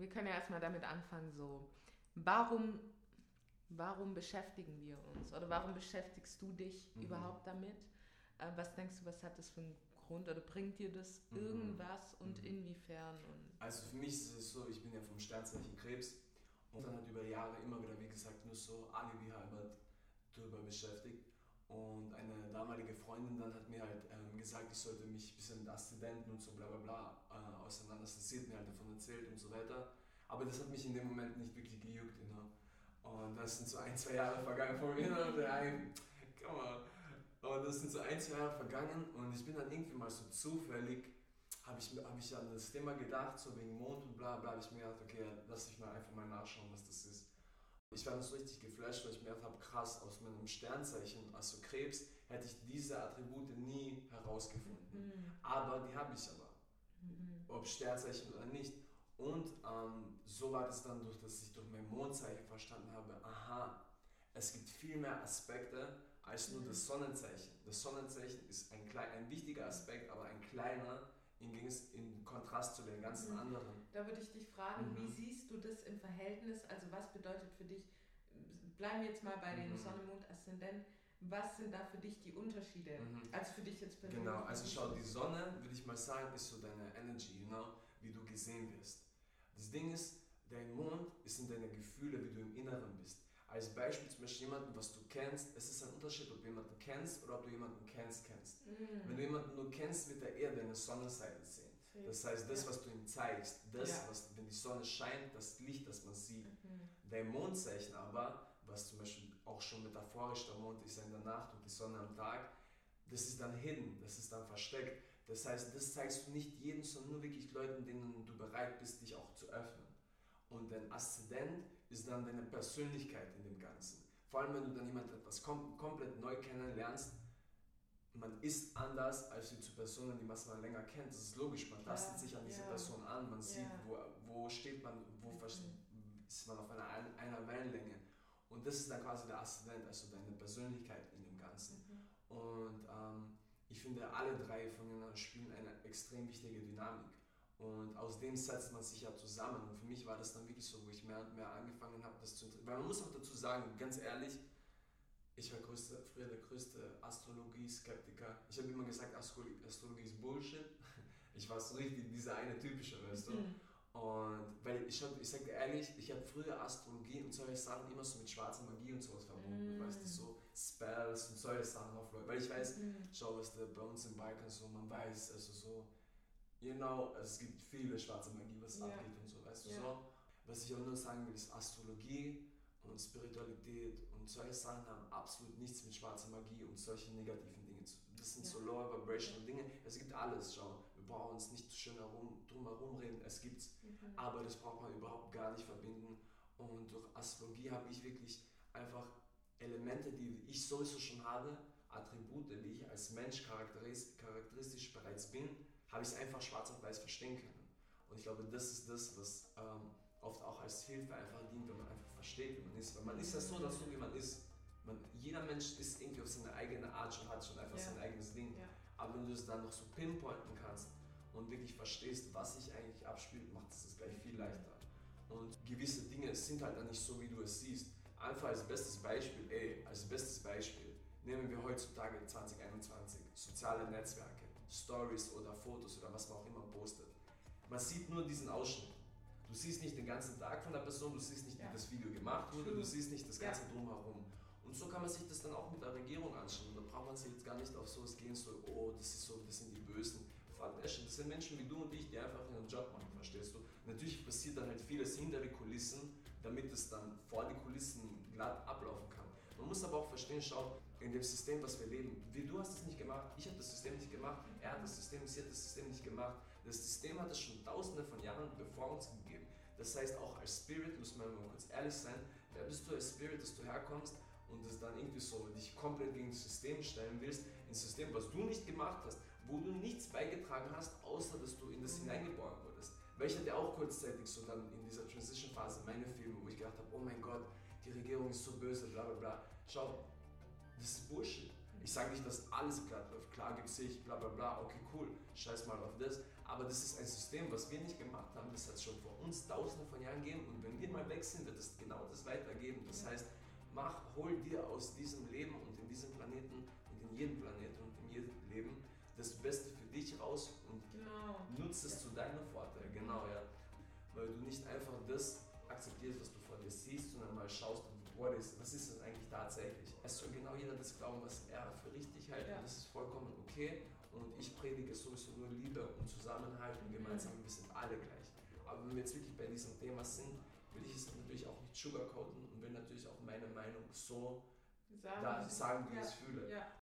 wir können ja erstmal damit anfangen, so, warum, warum beschäftigen wir uns oder warum beschäftigst du dich mhm. überhaupt damit? Äh, was denkst du, was hat das für einen Grund oder bringt dir das mhm. irgendwas und mhm. inwiefern? Und also für mich ist es so, ich bin ja vom Sternzeichen Krebs und dann hat über Jahre immer wieder, wie gesagt, nur so alibi halber darüber beschäftigt. Und eine damalige Freundin dann hat mir halt ähm, gesagt, ich sollte mich ein bisschen mit Aszendenten und so bla bla bla auseinandersetzen. Sie hat mir halt davon erzählt und so weiter. Aber das hat mich in dem Moment nicht wirklich gejuckt. You know? Und das sind so ein, zwei Jahre vergangen von mir. Und ein, come on. Und das sind so ein, zwei Jahre vergangen und ich bin dann irgendwie mal so zufällig, habe ich, hab ich an das Thema gedacht, so wegen Mond und bla bla, habe ich mir gedacht, okay, lass ich mal einfach mal nachschauen, was das ist. Ich war so richtig geflasht, weil ich mir gedacht habe, krass, aus meinem Sternzeichen, also Krebs, hätte ich diese Attribute nie herausgefunden. Mhm. Aber die habe ich aber. Mhm. Ob Sternzeichen oder nicht. Und ähm, so war das dann, durch, dass ich durch mein Mondzeichen verstanden habe, aha, es gibt viel mehr Aspekte als nur das Sonnenzeichen. Das Sonnenzeichen ist ein, klein, ein wichtiger Aspekt, aber ein kleiner im, in Kontrast zu den ganzen mhm. anderen. Da würde ich dich fragen, mhm. wie siehst du das im Verhältnis? Also was bedeutet für dich, bleiben wir jetzt mal bei mhm. den Sonne, Mond, Aszendent, was sind da für dich die Unterschiede? Mhm. Also für dich jetzt persönlich. Genau, also schau, die Sonne, würde ich mal sagen, ist so deine Energy, you know, wie du gesehen wirst. Das Ding ist, dein Mond ist in deine Gefühle, wie du im Inneren bist. Als Beispiel zum Beispiel jemanden, was du kennst, es ist ein Unterschied, ob du jemanden kennst oder ob du jemanden kennst, kennst. Mhm. Wenn du jemanden nur kennst, wird er eher deine Sonnenseite sehen. Das heißt, das, was du ihm zeigst, das, ja. was, wenn die Sonne scheint, das Licht, das man sieht. Mhm. Dein Mondzeichen aber, was zum Beispiel auch schon metaphorisch der Mond ist in der Nacht und die Sonne am Tag, das ist dann hidden, das ist dann versteckt. Das heißt, das zeigst du nicht jedem, sondern nur wirklich Leuten, denen du bereit bist, dich auch zu öffnen. Und dein Aszendent ist dann deine Persönlichkeit in dem Ganzen. Vor allem, wenn du dann jemanden etwas kom komplett neu kennenlernst, man ist anders als die zu Personen, die man mal länger kennt. Das ist logisch, man tastet ja, sich an diese ja. Person an, man sieht, ja. wo, wo steht man, wo mhm. ist man auf einer, einer Wellenlänge. Und das ist dann quasi der Aszendent, also deine Persönlichkeit in dem Ganzen. Mhm. Und ähm, ich finde, alle drei voneinander spielen eine extrem wichtige Dynamik. Und aus dem setzt man sich ja zusammen. Und für mich war das dann wirklich so, wo ich mehr und mehr angefangen habe, das zu interessieren. Weil man muss auch dazu sagen, ganz ehrlich, ich war größte, früher der größte Astrologie-Skeptiker. Ich habe immer gesagt, Astrologie, Astrologie ist Bullshit. Ich war so richtig dieser eine typische, weißt du. Mhm. Und weil ich, hab, ich sage dir ehrlich, ich habe früher Astrologie und solche Sachen immer so mit schwarzer Magie und sowas verbunden. Mm. Weißt du, so Spells und solche Sachen auf Leute. Weil ich weiß, mm. schau, was der bei uns im Balkan so, man weiß, also so, you know, es gibt viele schwarze Magie, was yeah. abgeht und so, weißt du yeah. so. Was ich auch nur sagen will, ist Astrologie und Spiritualität und solche Sachen haben absolut nichts mit schwarzer Magie und solchen negativen Dingen zu tun. Das sind ja. so Lower Vibration Dinge. Es gibt alles, schau. Wir brauchen uns nicht schön herum, drum herum reden, es gibt's. Mhm. Aber das braucht man überhaupt gar nicht verbinden. Und durch Astrologie habe ich wirklich einfach Elemente, die ich sowieso schon habe, Attribute, die ich als Mensch charakteristisch bereits bin, habe ich es einfach schwarz auf weiß verstehen können. Und ich glaube, das ist das, was ähm, oft auch als Hilfe einfach dient, wenn man einfach versteht, wie man ist. Weil man ist ja so, dass so wie man ist. Man, jeder Mensch ist irgendwie auf seine eigene Art schon, hat schon einfach ja. sein eigenes Ding. Ja. Aber wenn du es dann noch so pinpointen kannst und wirklich verstehst, was sich eigentlich abspielt, macht es das gleich viel leichter. Und gewisse Dinge sind halt dann nicht so, wie du es siehst. Einfach als bestes Beispiel, ey, als bestes Beispiel, nehmen wir heutzutage 2021 soziale Netzwerke, Stories oder Fotos oder was man auch immer postet. Man sieht nur diesen Ausschnitt. Du siehst nicht den ganzen Tag von der Person, du siehst nicht, wie das Video gemacht wurde, du siehst nicht das Ganze ja. drumherum. Und so kann man sich das dann auch mit der Regierung anschauen. Da braucht man sich jetzt gar nicht auf sowas gehen, so, oh, das ist so, das sind die Bösen. Das sind Menschen wie du und ich, die einfach ihren Job machen, verstehst du? Natürlich passiert dann halt vieles hinter die Kulissen, damit es dann vor die Kulissen glatt ablaufen kann. Man muss aber auch verstehen, schau, in dem System, was wir leben, wie du hast es nicht gemacht, ich habe das System nicht gemacht, er hat das System, sie hat das System nicht gemacht. Das System hat es schon tausende von Jahren bevor uns gegeben. Das heißt, auch als Spirit, muss man mal kurz ehrlich sein, wer bist du als Spirit, dass du herkommst und das dann irgendwie so dich komplett gegen das System stellen willst, ein System, was du nicht gemacht hast, wo du nichts beigetragen hast, außer dass du in das hineingeboren wurdest. Weil ich hatte auch kurzzeitig so dann in dieser Transition-Phase meine Filme, wo ich gedacht habe, oh mein Gott, die Regierung ist so böse, bla bla bla. Schau, das ist Bullshit. Ich sage nicht, dass alles glatt läuft. Klar gibt es sich, bla bla bla, okay, cool, scheiß mal auf das. Aber das ist ein System, was wir nicht gemacht haben, das hat es schon vor uns tausende von Jahren geben und wenn wir mal weg sind, wird es genau das weitergeben. Das heißt, mach, hol dir aus diesem Leben und in diesem Planeten und in jedem Planeten und in jedem Leben das Beste für dich raus und Genau. nutzt es zu deinem Vorteil, genau, ja. Weil du nicht einfach das akzeptierst, was du vor dir siehst, sondern mal schaust, what is, was ist es eigentlich tatsächlich. Es soll genau jeder das glauben, was er für richtig hält Ja. und das ist vollkommen okay. Und ich predige sowieso nur Liebe und Zusammenhalt und gemeinsam, wir sind alle gleich. Aber wenn wir jetzt wirklich bei diesem Thema sind, will ich es natürlich auch nicht sugarcoaten und will natürlich auch meine Meinung so Sagen da sagen, wie ich es fühle. Ja,